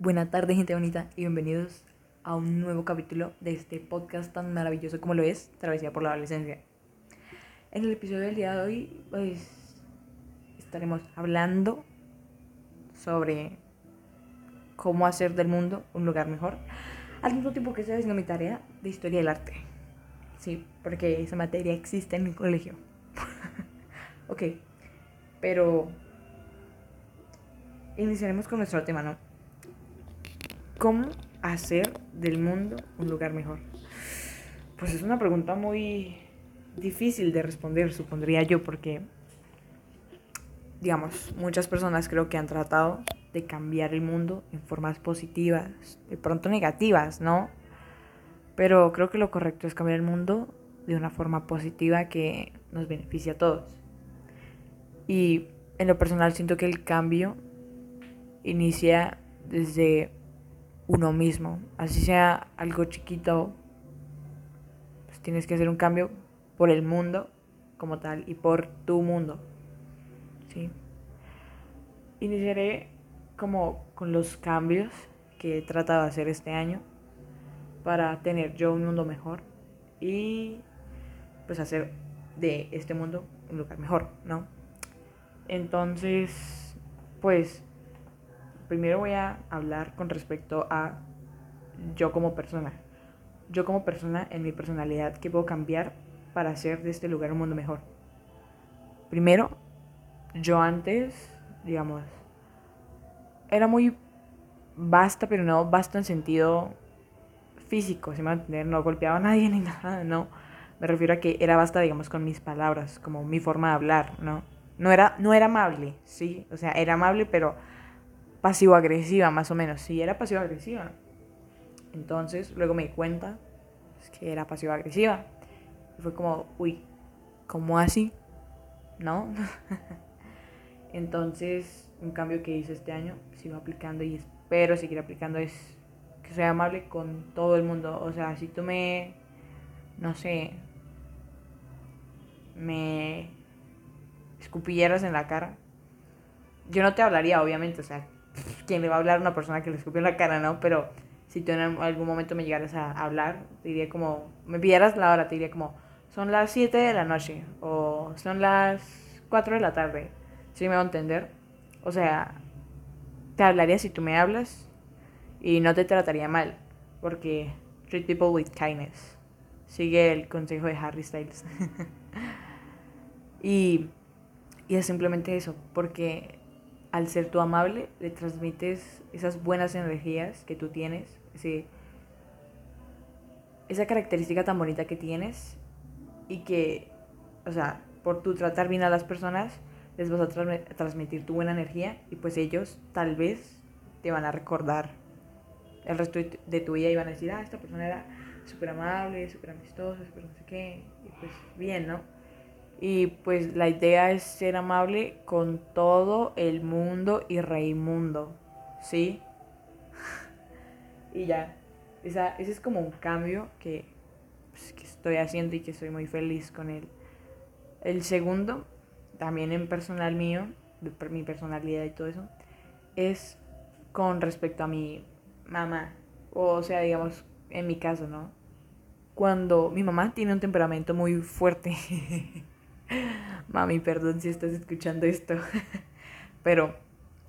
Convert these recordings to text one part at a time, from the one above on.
Buenas tardes, gente bonita, y bienvenidos a un nuevo capítulo de este podcast tan maravilloso como lo es Travesía por la Adolescencia. En el episodio del día de hoy, pues estaremos hablando sobre cómo hacer del mundo un lugar mejor, al mismo tiempo que estoy haciendo mi tarea de historia del arte. Sí, porque esa materia existe en mi colegio. ok, pero iniciaremos con nuestro tema, ¿no? ¿Cómo hacer del mundo un lugar mejor? Pues es una pregunta muy difícil de responder, supondría yo, porque, digamos, muchas personas creo que han tratado de cambiar el mundo en formas positivas, de pronto negativas, ¿no? Pero creo que lo correcto es cambiar el mundo de una forma positiva que nos beneficie a todos. Y en lo personal siento que el cambio inicia desde uno mismo. Así sea algo chiquito, pues tienes que hacer un cambio por el mundo como tal y por tu mundo. ¿sí? Iniciaré como con los cambios que he tratado de hacer este año para tener yo un mundo mejor y pues hacer de este mundo un lugar mejor, ¿no? Entonces, pues primero voy a hablar con respecto a yo como persona. Yo como persona, en mi personalidad, ¿qué puedo cambiar para hacer de este lugar un mundo mejor? Primero, yo antes, digamos, era muy basta, pero no basta en sentido físico, si me entender, no golpeaba a nadie ni nada, no. Me refiero a que era basta, digamos, con mis palabras, como mi forma de hablar, ¿no? No era, no era amable, sí, o sea, era amable, pero pasivo-agresiva, más o menos. Sí, era pasivo-agresiva. Entonces, luego me di cuenta que era pasivo-agresiva. Y fue como, uy, ¿cómo así? ¿No? Entonces, un cambio que hice este año, sigo aplicando y espero seguir aplicando es que sea amable con todo el mundo. O sea, si tú me, no sé, me escupieras en la cara, yo no te hablaría, obviamente, o sea, ¿quién le va a hablar a una persona que le escupió en la cara, no? Pero si tú en algún momento me llegaras a hablar, te diría como, me pidieras la hora, te diría como, son las 7 de la noche o son las 4 de la tarde. ¿Sí me va a entender? O sea, te hablaría si tú me hablas y no te trataría mal, porque treat people with kindness. Sigue el consejo de Harry Styles. y, y es simplemente eso, porque al ser tú amable, le transmites esas buenas energías que tú tienes, esa característica tan bonita que tienes y que, o sea, por tu tratar bien a las personas, les vas a transmitir tu buena energía y pues ellos tal vez te van a recordar el resto de tu vida y van a decir, ah, esta persona era súper amable, súper amistosa, súper no sé qué, y pues bien, ¿no? Y pues la idea es ser amable con todo el mundo y Raimundo, ¿sí? y ya, esa, ese es como un cambio que, pues, que estoy haciendo y que estoy muy feliz con él. El segundo, también en personal mío, mi personalidad y todo eso, es con respecto a mi mamá. O sea, digamos, en mi caso, ¿no? Cuando mi mamá tiene un temperamento muy fuerte. Mami, perdón si estás escuchando esto. Pero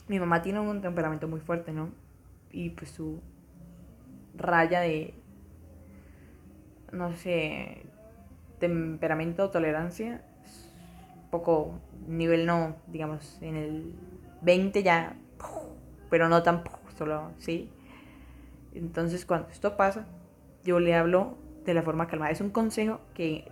mi mamá tiene un temperamento muy fuerte, ¿no? Y pues su raya de, no sé, temperamento, tolerancia, poco nivel no, digamos, en el 20 ya, pero no tan solo, ¿sí? Entonces cuando esto pasa, yo le hablo de la forma calmada. Es un consejo que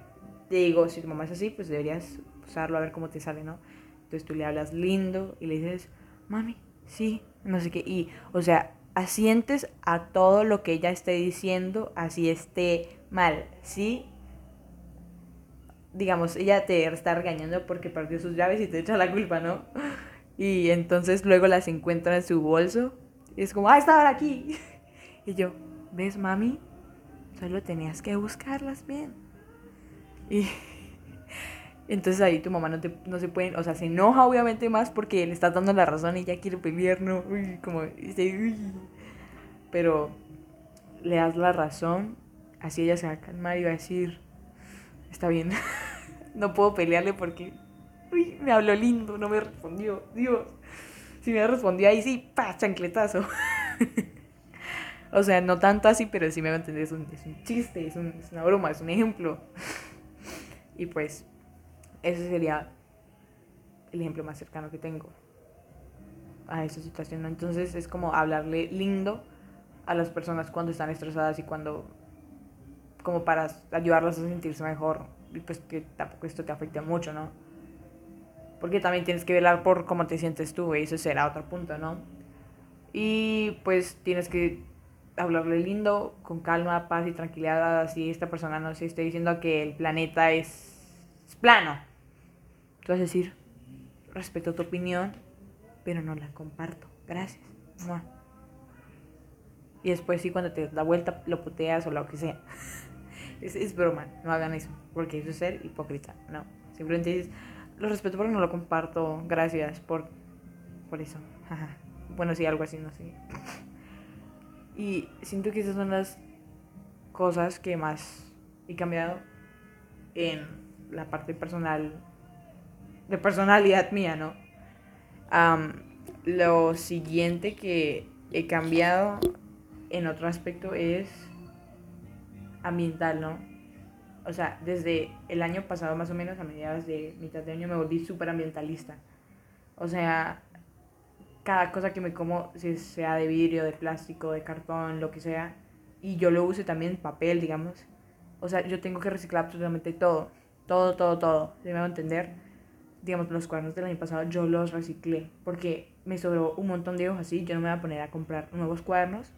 te digo, si tu mamá es así, pues deberías usarlo a ver cómo te sale, ¿no? Entonces tú le hablas lindo y le dices, mami, sí, no sé qué. Y, o sea, asientes a todo lo que ella esté diciendo, así esté mal, ¿sí? Digamos, ella te está regañando porque perdió sus llaves y te echa la culpa, ¿no? Y entonces luego las encuentra en su bolso y es como, ah, estaban aquí. Y yo, ¿ves, mami? Solo tenías que buscarlas bien. Y entonces ahí tu mamá no, te, no se puede, o sea, se enoja obviamente más porque le estás dando la razón y ya quiere pelear, ¿no? Uy, como, dice, uy. pero le das la razón, así ella se va a calmar y va a decir, está bien, no puedo pelearle porque uy, me habló lindo, no me respondió, Dios. Si me respondió ahí sí, pa, chancletazo. o sea, no tanto así, pero sí me va a entender, es un, es un chiste, es, un, es una broma, es un ejemplo. Y pues, ese sería el ejemplo más cercano que tengo a esa situación. Entonces es como hablarle lindo a las personas cuando están estresadas y cuando como para ayudarlas a sentirse mejor y pues que tampoco esto te afecte mucho, ¿no? Porque también tienes que velar por cómo te sientes tú, y eso será otro punto, ¿no? Y pues tienes que hablarle lindo, con calma, paz y tranquilidad, así esta persona no se esté diciendo que el planeta es, plano. Tú vas a decir, respeto tu opinión, pero no la comparto. Gracias. Y después sí, cuando te da vuelta, lo puteas o lo que sea. es, es broma, no hagan eso, porque eso es ser hipócrita. No, simplemente dices, lo respeto porque no lo comparto, gracias por, por eso. bueno, sí, algo así, no sé. Y siento que esas son las cosas que más he cambiado en la parte personal, de personalidad mía, ¿no? lo siguiente que he cambiado en otro aspecto es ambiental, ¿no? O sea, desde el año pasado más o menos, a mediados de mitad de año, me volví súper ambientalista. O sea, cada cosa que me como, si sea de vidrio, de plástico, de cartón, lo que sea, y yo lo use también papel, digamos. O sea, yo tengo que reciclar absolutamente todo. Todo, todo, todo. ¿Se me va a entender? Digamos, los cuadernos del año pasado yo los reciclé porque me sobró un montón de hojas así. Yo no me voy a poner a comprar nuevos cuadernos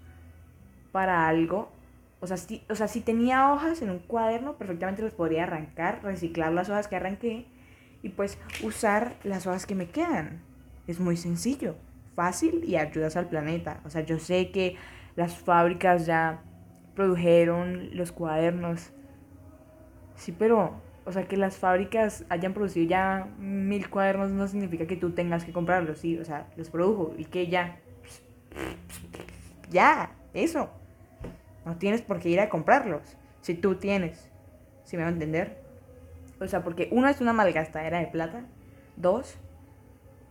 para algo o sea, si, o sea, si tenía hojas en un cuaderno, perfectamente los podría arrancar, reciclar las hojas que arranqué y pues usar las hojas que me quedan. Es muy sencillo, fácil y ayudas al planeta. O sea, yo sé que las fábricas ya produjeron los cuadernos. Sí, pero, o sea, que las fábricas hayan producido ya mil cuadernos no significa que tú tengas que comprarlos, sí. O sea, los produjo y que ya. Ya, eso. No tienes por qué ir a comprarlos. Si tú tienes. Si me va a entender? O sea, porque uno es una malgastadera de plata. Dos,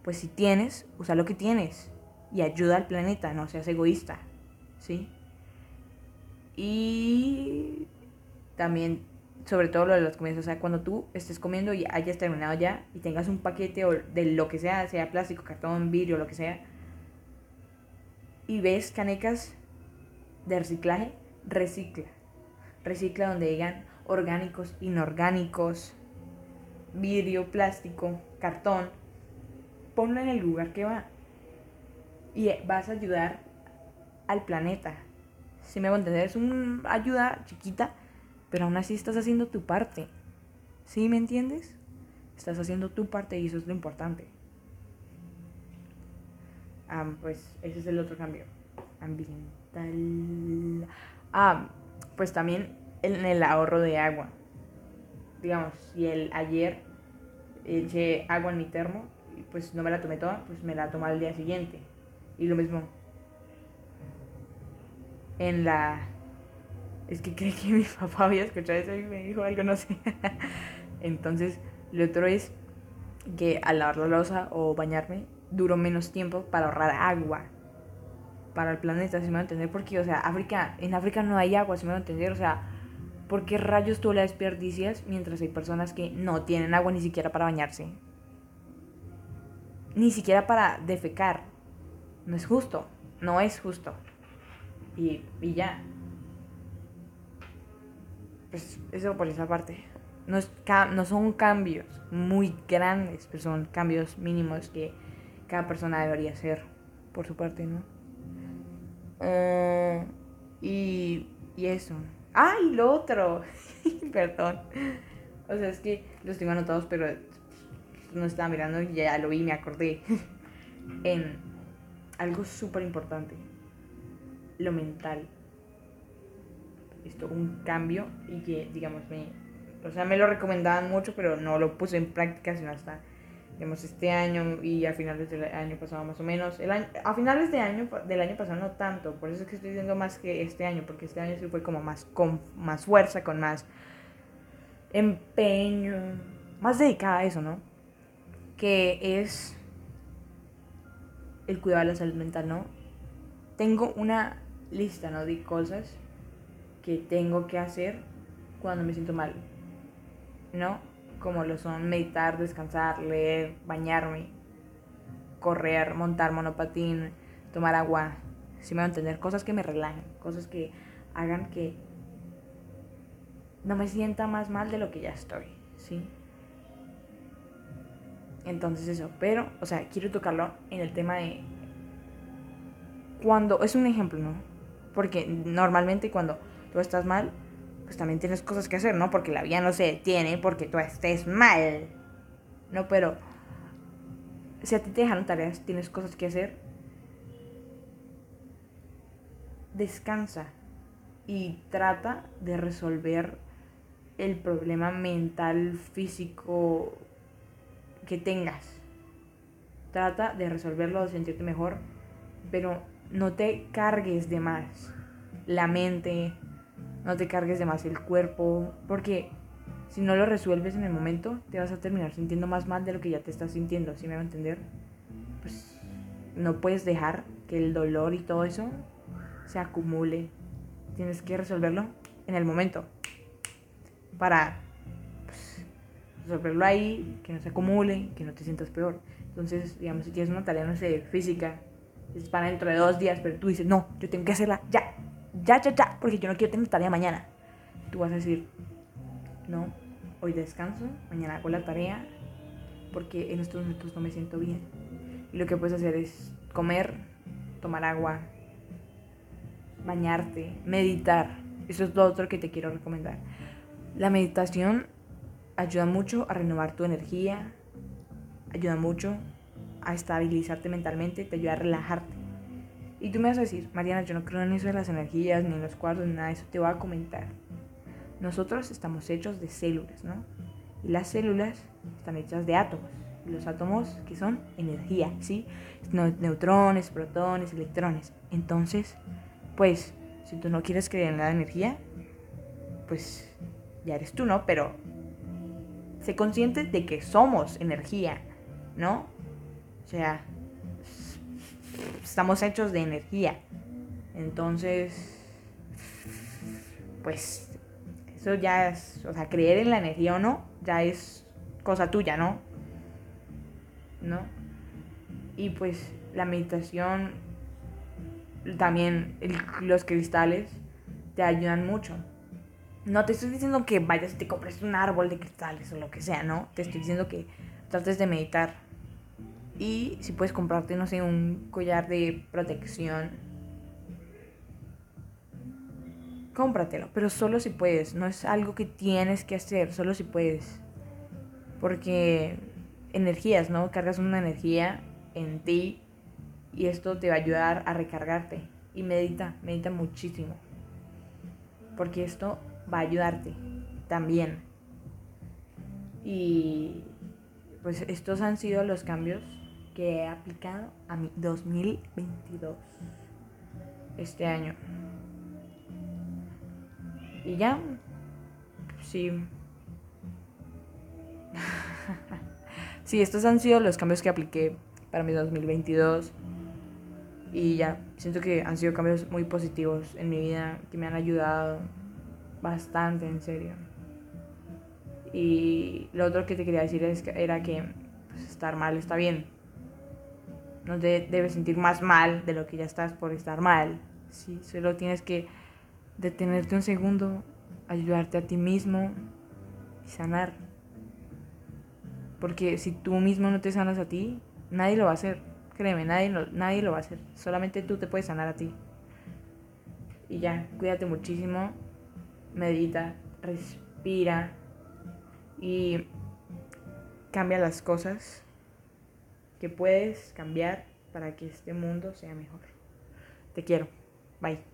pues si tienes, usa lo que tienes. Y ayuda al planeta, no seas egoísta. ¿Sí? Y también, sobre todo lo de las comidas. O sea, cuando tú estés comiendo y hayas terminado ya y tengas un paquete de lo que sea, sea plástico, cartón, vidrio, lo que sea. Y ves canecas de reciclaje, recicla. Recicla donde digan orgánicos, inorgánicos, vidrio, plástico, cartón. Ponlo en el lugar que va. Y vas a ayudar al planeta. Si me entender, es una ayuda chiquita, pero aún así estás haciendo tu parte. ¿Sí me entiendes? Estás haciendo tu parte y eso es lo importante. Ah, pues ese es el otro cambio ambiental. Ah, pues también en el ahorro de agua. Digamos, si el ayer eché agua en mi termo pues no me la tomé toda, pues me la tomé al día siguiente. Y lo mismo en la... Es que creo que mi papá había escuchado eso y me dijo algo, no sé. Entonces, lo otro es que al lavar la losa o bañarme, duro menos tiempo para ahorrar agua para el planeta, si me va a entender, porque, o sea, África, en África no hay agua, si me va a entender, o sea, ¿por qué rayos tú la desperdicias mientras hay personas que no tienen agua ni siquiera para bañarse? Ni siquiera para defecar. No es justo, no es justo. Y, y ya. Pues eso por esa parte. No, es, no son cambios muy grandes, pero son cambios mínimos que cada persona debería hacer por su parte, ¿no? Eh, y, y eso. ¡Ah! Y lo otro. Perdón. O sea, es que los tengo anotados, pero no estaba mirando y ya lo vi me acordé. en algo súper importante. Lo mental. Esto, un cambio y que, digamos, me, o sea, me lo recomendaban mucho, pero no lo puse en práctica sino hasta digamos, este año y a finales del año pasado más o menos. El a finales de año, del año pasado no tanto, por eso es que estoy diciendo más que este año, porque este año sí fue como más con más fuerza, con más empeño, más dedicada a eso, ¿no? Que es el cuidado de la salud mental, ¿no? Tengo una lista, ¿no? De cosas que tengo que hacer cuando me siento mal, ¿no? Como lo son meditar, descansar, leer, bañarme, correr, montar monopatín, tomar agua, si me van a entender, cosas que me relajen, cosas que hagan que no me sienta más mal de lo que ya estoy, ¿sí? Entonces eso, pero, o sea, quiero tocarlo en el tema de cuando, es un ejemplo, ¿no? Porque normalmente cuando tú estás mal, pues también tienes cosas que hacer, ¿no? Porque la vida no se detiene porque tú estés mal. No, pero si a ti te dejaron tareas, tienes cosas que hacer, descansa y trata de resolver el problema mental, físico que tengas. Trata de resolverlo, de sentirte mejor, pero no te cargues de más la mente, no te cargues de más el cuerpo, porque si no lo resuelves en el momento, te vas a terminar sintiendo más mal de lo que ya te estás sintiendo, ¿sí me va a entender? Pues no puedes dejar que el dolor y todo eso se acumule. Tienes que resolverlo en el momento para resolverlo ahí, que no se acumule, que no te sientas peor. Entonces, digamos, si tienes una tarea, no sé, física, es para dentro de dos días, pero tú dices, no, yo tengo que hacerla ya, ya, ya, ya, porque yo no quiero tener tarea mañana. Tú vas a decir, no, hoy descanso, mañana hago la tarea, porque en estos momentos no me siento bien. Y lo que puedes hacer es comer, tomar agua, bañarte, meditar. Eso es lo otro que te quiero recomendar. La meditación ayuda mucho a renovar tu energía, ayuda mucho a estabilizarte mentalmente, te ayuda a relajarte. Y tú me vas a decir, Mariana, yo no creo en eso de las energías, ni en los cuadros, nada de eso. Te voy a comentar. Nosotros estamos hechos de células, ¿no? Y las células están hechas de átomos. Y los átomos, que son energía, ¿sí? Neutrones, protones, electrones. Entonces, pues, si tú no quieres creer en la energía, pues ya eres tú, ¿no? Pero sé consciente de que somos energía, ¿no? O sea, estamos hechos de energía. Entonces, pues eso ya es, o sea, creer en la energía o no, ya es cosa tuya, ¿no? ¿No? Y pues la meditación, también los cristales te ayudan mucho. No te estoy diciendo que vayas y te compres un árbol de cristales o lo que sea, ¿no? Te estoy diciendo que trates de meditar y si puedes comprarte, no sé, un collar de protección, cómpratelo, pero solo si puedes, no es algo que tienes que hacer, solo si puedes. Porque energías, ¿no? Cargas una energía en ti y esto te va a ayudar a recargarte. Y medita, medita muchísimo. Porque esto va a ayudarte también. Y pues estos han sido los cambios que he aplicado a mi 2022 este año. Y ya, sí. sí, estos han sido los cambios que apliqué para mi 2022. Y ya, siento que han sido cambios muy positivos en mi vida, que me han ayudado bastante, en serio. Y lo otro que te quería decir es que era que pues, estar mal está bien no te debes sentir más mal de lo que ya estás por estar mal. Sí, solo tienes que detenerte un segundo, ayudarte a ti mismo y sanar. Porque si tú mismo no te sanas a ti, nadie lo va a hacer. Créeme, nadie nadie lo va a hacer. Solamente tú te puedes sanar a ti. Y ya, cuídate muchísimo. Medita, respira y cambia las cosas que puedes cambiar para que este mundo sea mejor. Te quiero. Bye.